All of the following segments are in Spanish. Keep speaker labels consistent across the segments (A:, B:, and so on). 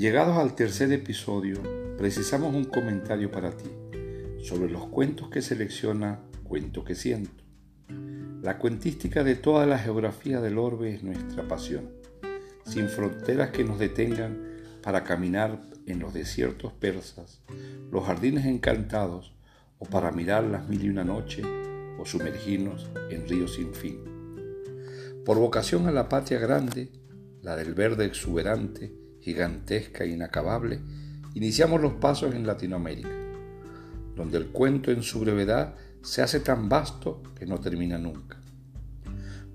A: Llegados al tercer episodio, precisamos un comentario para ti sobre los cuentos que selecciona Cuento que Siento. La cuentística de toda la geografía del orbe es nuestra pasión, sin fronteras que nos detengan para caminar en los desiertos persas, los jardines encantados o para mirar las mil y una noche o sumergirnos en ríos sin fin. Por vocación a la patria grande, la del verde exuberante, gigantesca e inacabable, iniciamos los pasos en Latinoamérica, donde el cuento en su brevedad se hace tan vasto que no termina nunca.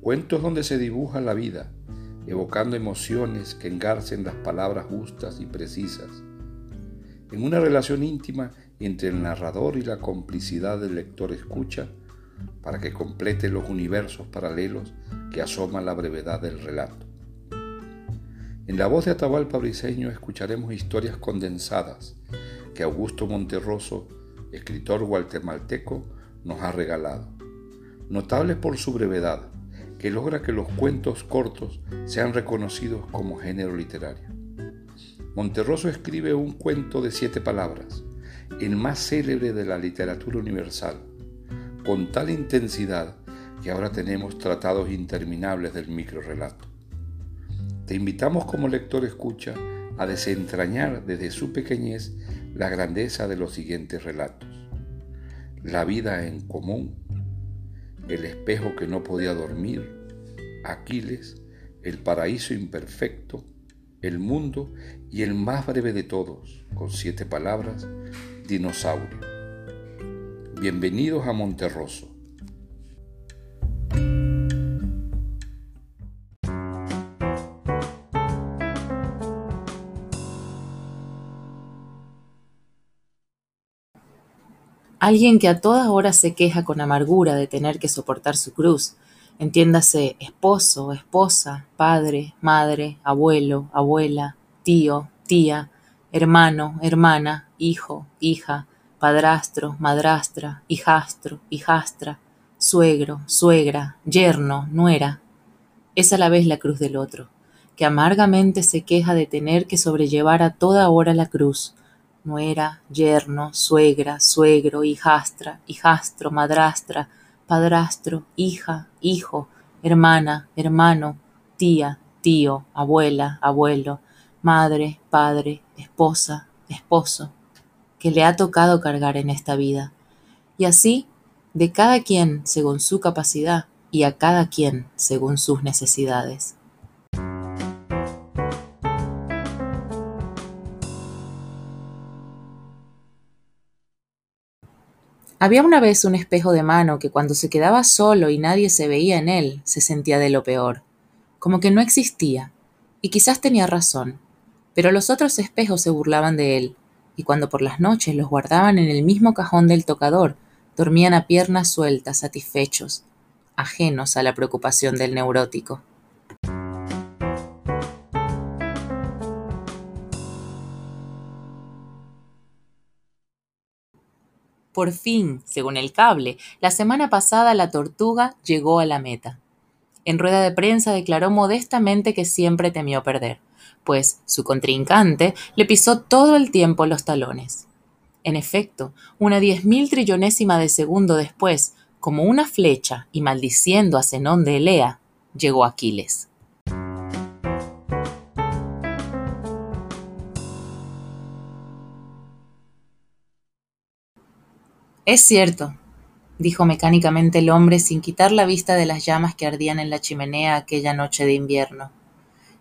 A: Cuentos donde se dibuja la vida, evocando emociones que engarcen las palabras justas y precisas, en una relación íntima entre el narrador y la complicidad del lector escucha, para que complete los universos paralelos que asoman la brevedad del relato. En la voz de Atahualpa Briseño escucharemos historias condensadas que Augusto Monterroso, escritor guatemalteco, nos ha regalado. Notables por su brevedad, que logra que los cuentos cortos sean reconocidos como género literario. Monterroso escribe un cuento de siete palabras, el más célebre de la literatura universal, con tal intensidad que ahora tenemos tratados interminables del microrelato. Te invitamos como lector escucha a desentrañar desde su pequeñez la grandeza de los siguientes relatos. La vida en común, el espejo que no podía dormir, Aquiles, el paraíso imperfecto, el mundo y el más breve de todos, con siete palabras, dinosaurio. Bienvenidos a Monterroso.
B: Alguien que a todas horas se queja con amargura de tener que soportar su cruz, entiéndase esposo, esposa, padre, madre, abuelo, abuela, tío, tía, hermano, hermana, hijo, hija, padrastro, madrastra, hijastro, hijastra, suegro, suegra, yerno, nuera. Es a la vez la cruz del otro, que amargamente se queja de tener que sobrellevar a toda hora la cruz, nuera, yerno, suegra, suegro, hijastra, hijastro, madrastra, padrastro, hija, hijo, hermana, hermano, tía, tío, abuela, abuelo, madre, padre, esposa, esposo, que le ha tocado cargar en esta vida. Y así, de cada quien según su capacidad y a cada quien según sus necesidades. Había una vez un espejo de mano que cuando se quedaba solo y nadie se veía en él, se sentía de lo peor, como que no existía, y quizás tenía razón, pero los otros espejos se burlaban de él, y cuando por las noches los guardaban en el mismo cajón del tocador, dormían a piernas sueltas, satisfechos, ajenos a la preocupación del neurótico. Por fin, según el cable, la semana pasada la tortuga llegó a la meta. En rueda de prensa declaró modestamente que siempre temió perder, pues su contrincante le pisó todo el tiempo los talones. En efecto, una diez mil trillonésima de segundo después, como una flecha y maldiciendo a Zenón de Elea, llegó Aquiles. Es cierto, dijo mecánicamente el hombre sin quitar la vista de las llamas que ardían en la chimenea aquella noche de invierno.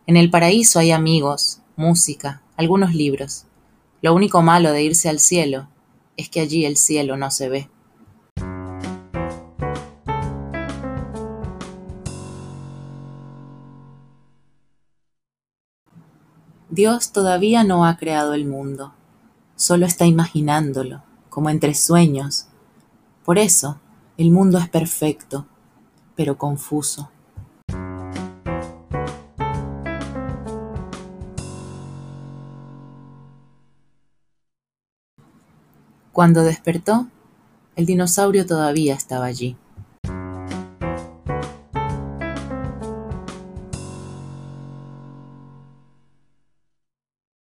B: En el paraíso hay amigos, música, algunos libros. Lo único malo de irse al cielo es que allí el cielo no se ve. Dios todavía no ha creado el mundo, solo está imaginándolo como entre sueños. Por eso, el mundo es perfecto, pero confuso. Cuando despertó, el dinosaurio todavía estaba allí.